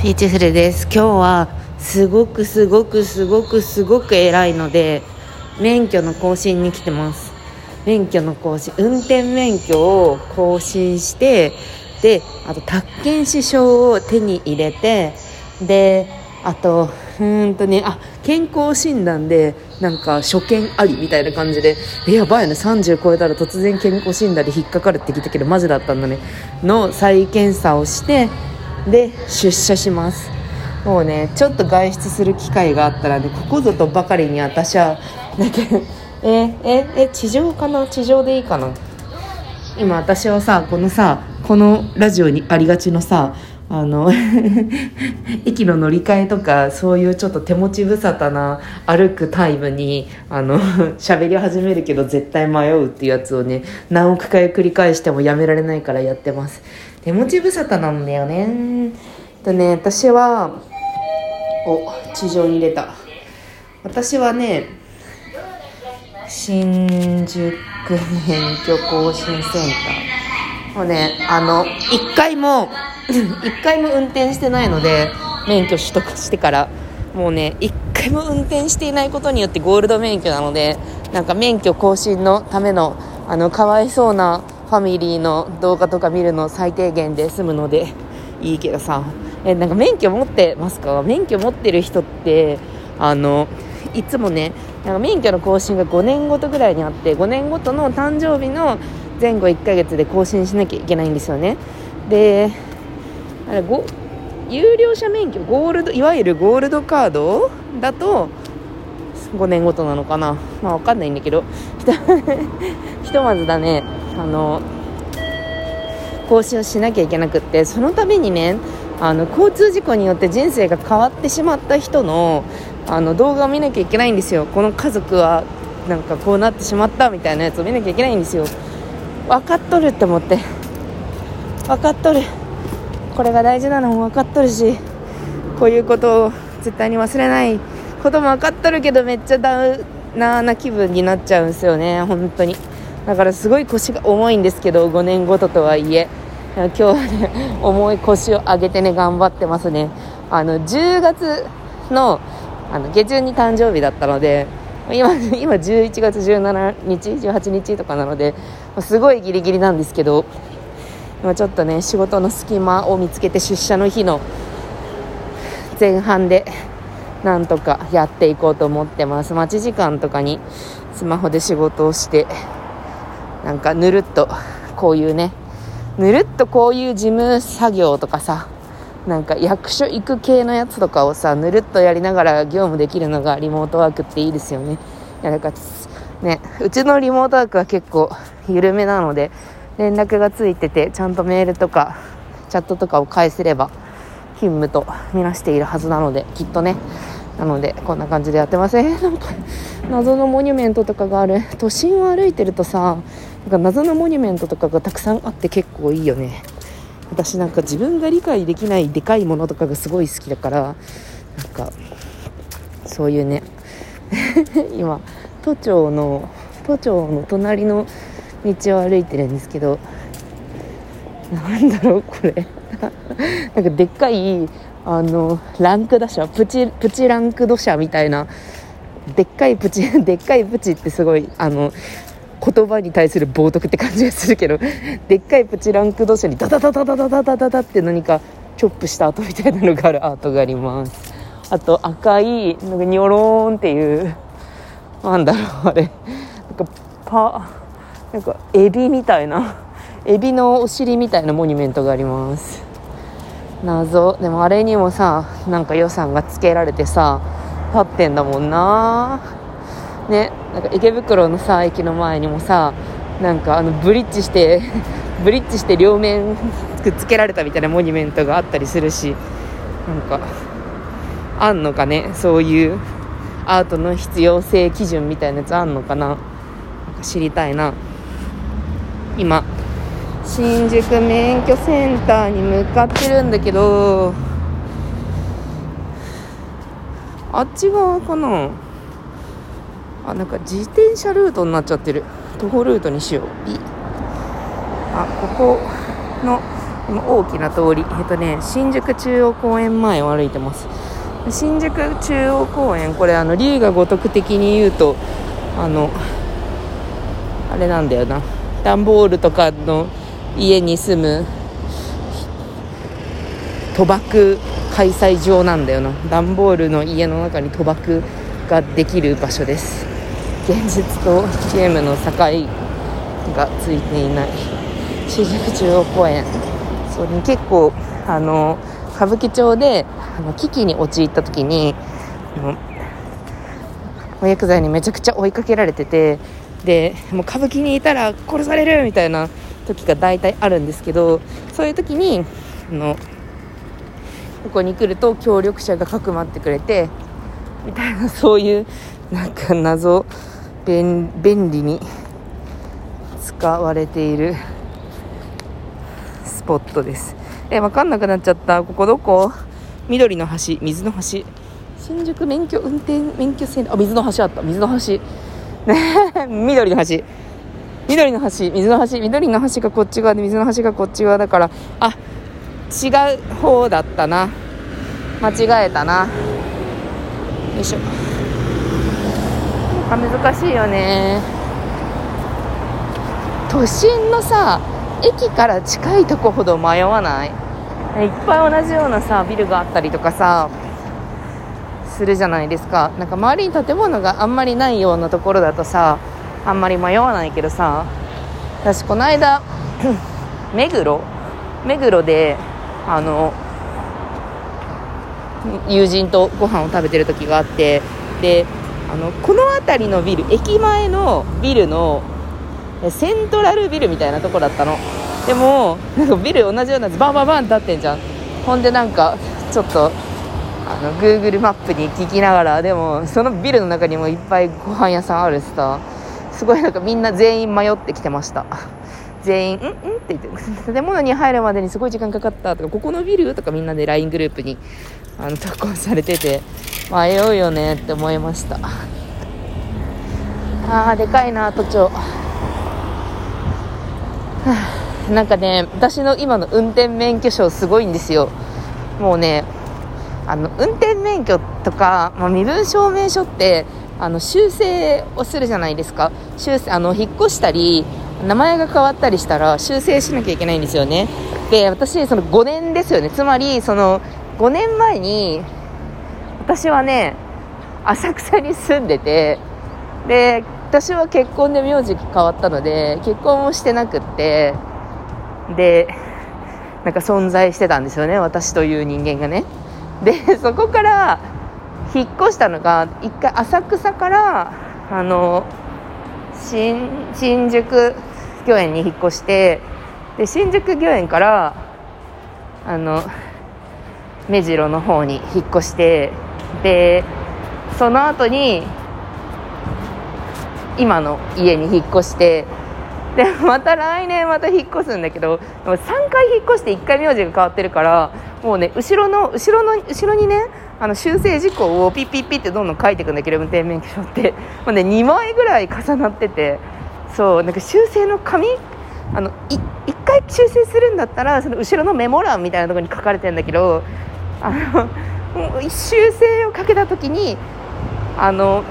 ピーチフルです。今日はすごくすごくすごくすごく偉いので免許の更新に来てます。免許の更新運転免許を更新してであと宅建士証を手に入れてであとうんとねあ健康診断でなんか所見ありみたいな感じでえやばいね。30超えたら突然健康診断で引っかかるって聞いたけどマジだったんだね。の再検査をしてで出社します。もうねちょっと外出する機会があったらねここぞとばかりに私はなんかえええ地上かな？地上でいいかな？今私はさこのさこのラジオにありがちのさあの 駅の乗り換えとかそういうちょっと手持ち無沙汰な歩くタイムにあの 喋り始めるけど絶対迷うっていうやつをね何億回繰り返してもやめられないからやってます。手持ち無沙汰なんだよね。とね私はお地上に出た。私はね新宿免許更新センター。もうねあの1回も 1回も運転してないので免許取得してからもうね1回も運転していないことによってゴールド免許なのでなんか免許更新のためのあのかわいそうなファミリーの動画とか見るの最低限で済むのでいいけどさ。えなんか免許持ってますか？免許持ってる人ってあのいつもねなんか免許の更新が5年ごとぐらいにあって5年ごとの誕生日の前後1ヶ月で更新しなきゃいけないんですよね。であれ有料者免許ゴールドいわゆるゴールドカードだと5年ごとなのかな。まあ分かんないんだけど。ひとまずだね。あの更新をしなきゃいけなくってそのためにねあの交通事故によって人生が変わってしまった人のあの動画を見なきゃいけないんですよ。この家族はなんかこうなってしまったみたいなやつを見なきゃいけないんですよ。分かっとるって思って。分かっとる。これが大事なのも分かっとるしこういうことを絶対に忘れない。ことも分かっとるけどめっちゃダウナーな気分になっちゃうんですよね本当に。だからすごい腰が重いんですけど5年ごととはいえ。今日はね重い腰を上げてね頑張ってますね。あの10月のあの下旬に誕生日だったので今今11月17日18日とかなのですごいギリギリなんですけど今ちょっとね仕事の隙間を見つけて出社の日の前半でなんとかやっていこうと思ってます。待ち時間とかにスマホで仕事をしてなんかぬるっとこういうねぬるっとこういう事務作業とかさなんか役所行く系のやつとかをさぬるっとやりながら業務できるのがリモートワークっていいですよね。いやだかねうちのリモートワークは結構緩めなので連絡がついててちゃんとメールとかチャットとかを返せれば勤務とみなしているはずなのできっとねなのでこんな感じでやってますえー、なんか謎のモニュメントとかがある。都心を歩いてるとさなんか謎のモニュメントとかがたくさんあって結構いいよね。私なんか自分が理解できないでかいものとかがすごい好きだからなんかそういうね。今都庁の都庁の隣の道を歩いてるんですけどなんだろうこれ。なんかでっかいあのランク打者プチプチランク土砂みたいなでっかいプチ でっかいプチってすごいあの言葉に対する冒涜って感じがするけどでっかいプチランク土砂にダダダダダダダダダダって何かチョップした跡みたいなのがあるアートがあります。あと赤いなんかニョローンっていうなんだろうあれ。なんかパなんかエビみたいなエビのお尻みたいなモニュメントがあります。謎。でもあれにもさなんか予算がつけられてさ立ってんだもんな。ねなんか池袋のさ駅の前にもさなんかあのブリッジして ブリッジして両面 くっつけられたみたいなモニュメントがあったりするしなんかあんのかね？そういうアートの必要性基準みたいなやつあんのかな？なんか知りたいな。今。新宿免許センターに向かってるんだけどあっち側かな？あなんか自転車ルートになっちゃってる。徒歩ルートにしよう。あここの今大きな通り。えっとね新宿中央公園前を歩いてます。新宿中央公園。これあの龍が如く的に言うとあのあれなんだよな。段ボールとかの家に住む賭博開催場なんだよな。段ボールの家の中に賭博ができる場所です。現実とゲームの境がついていない。新宿中央公園そう、ね、結構あの歌舞伎町であの危機に陥った時に麻薬罪にめちゃくちゃ追いかけられててでもう歌舞伎にいたら殺されるみたいな時が大体あるんですけどそういう時にあのここに来ると協力者がかくまってくれてみたいな そういうなんか謎便便利に使われているスポットです。え分かんなくなっちゃった。ここどこ？緑の橋水の橋。新宿免許運転免許センターあ水の橋あった。水の橋。ね緑の橋。緑の橋水の橋緑の橋がこっち側で水の橋がこっち側だからあ違う方だったな。間違えたな。よいしょ。あ難しいよね。都心のさ駅から近いとこほど迷わない？いっぱい同じようなさビルがあったりとかさするじゃないですか。なんか周りに建物があんまりないようなところだとさあんまり迷わないけどさ。私この間 目黒？目黒であの友人とご飯を食べてる時があってであのこの辺りのビル駅前のビルのセントラルビルみたいなとこだったの。でもなんかビル同じようなやつバンバンバンって立ってんじゃん。ほんでなんかちょっとあの Google マップに聞きながらでもそのビルの中にもいっぱいご飯屋さんあるしさ。すごいなんかみんな全員迷ってきてました。全員「んん?」って言って建物に入るまでにすごい時間かかったとかここのビルとかみんなで LINE グループにあの投稿されてて迷うよねって思いました。あーでかいな都庁。なんかね私の今の運転免許証すごいんですよ。もうねあの運転免許とか、まあ、身分証明書ってあの修正をするじゃないですか。修正あの引っ越したり名前が変わったりしたら修正しなきゃいけないんですよね。で私その5年ですよね。つまりその5年前に私はね浅草に住んでてで私は結婚で名字変わったので結婚もしてなくってでなんか存在してたんですよね。私という人間がね。でそこから引っ越したのが一回浅草からあの新新宿御苑に引っ越してで新宿御苑からあの目白の方に引っ越してでその後に今の家に引っ越してでまた来年また引っ越すんだけど3回引っ越して1回名字が変わってるからもうね後ろの後ろの後ろにねあの修正事項をピッピッピッってどんどん書いていくんだけど運転免許証って。もう、ね、2枚ぐらい重なっててそうなんか修正の紙あの1回修正するんだったらその後ろのメモ欄みたいなところに書かれてるんだけどあの修正をかけた時にあの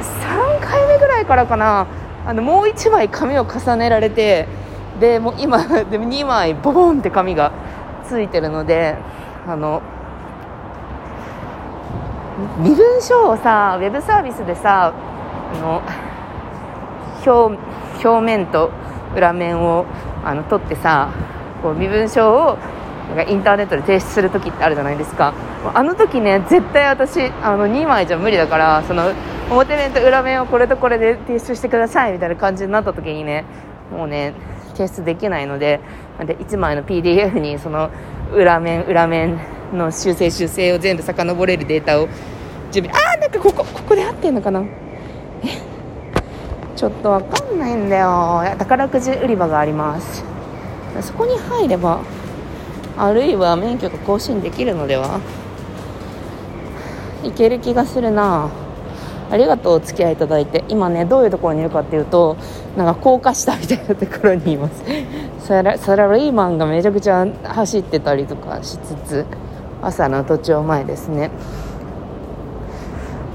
3回目ぐらいからかなあのもう1枚紙を重ねられてでもう今でも2枚ボボンって紙がついてるのであの身分証をさウェブサービスでさあの表表面と裏面をあの取ってさこう身分証をなんかインターネットで提出する時ってあるじゃないですか。あの時ね絶対私あの2枚じゃ無理だからその表面と裏面をこれとこれで提出してくださいみたいな感じになった時にねもうね提出できないのでで1枚の PDF にその裏面裏面の修正修正を全部遡れるデータを準備ああなんかここここで合ってんのかな？え？ちょっとわかんないんだよ。宝くじ売り場があります。そこに入ればあるいは免許が更新できるのでは？いける気がするな。ありがとうお付き合いいただいて。今ねどういうところにいるかっていうとなんか高架下みたいなところにいます。サラサラリーマンがめちゃくちゃ走ってたりとかしつつ。朝の都庁前ですね。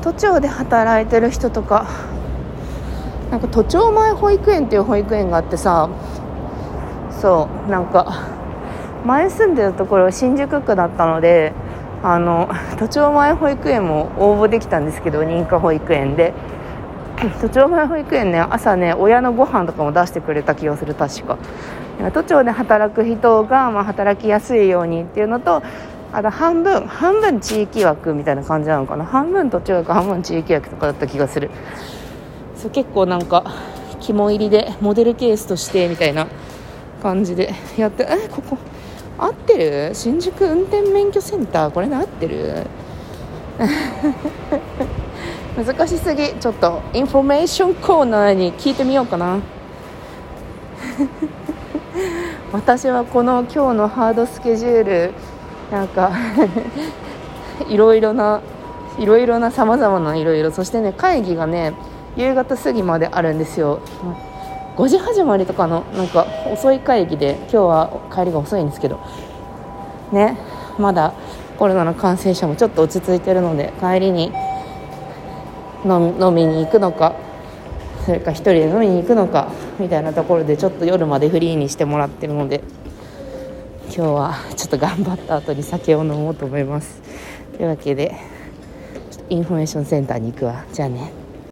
都庁で働いてる人とかなんか都庁前保育園っていう保育園があってさそうなんか前住んでるところ新宿区だったのであの都庁前保育園も応募できたんですけど認可保育園で。都庁前保育園ね朝ね親のご飯とかも出してくれた気がする確か都庁で働く人が、まあ、働きやすいようにっていうのとあと半分半分地域枠みたいな感じなのかな？半分都庁枠半分地域枠とかだった気がする。そう結構なんか肝入りでモデルケースとしてみたいな感じでやって。えここ合ってる？新宿運転免許センター？これで合ってる？難しすぎ。ちょっとインフォメーションコーナーに聞いてみようかな。私はこの今日のハードスケジュールなんか いろいろないろいろなさまざまないろいろ。そしてね会議がね夕方過ぎまであるんですよ。5時始まりとかのなんか遅い会議で今日は帰りが遅いんですけど。ねまだコロナの感染者もちょっと落ち着いてるので帰りに飲みに行くのかそれか1人で飲みに行くのかみたいなところでちょっと夜までフリーにしてもらってるので。今日はちょっと頑張った後に酒を飲もうと思います。というわけでインフォメーションセンターに行くわ。じゃあね。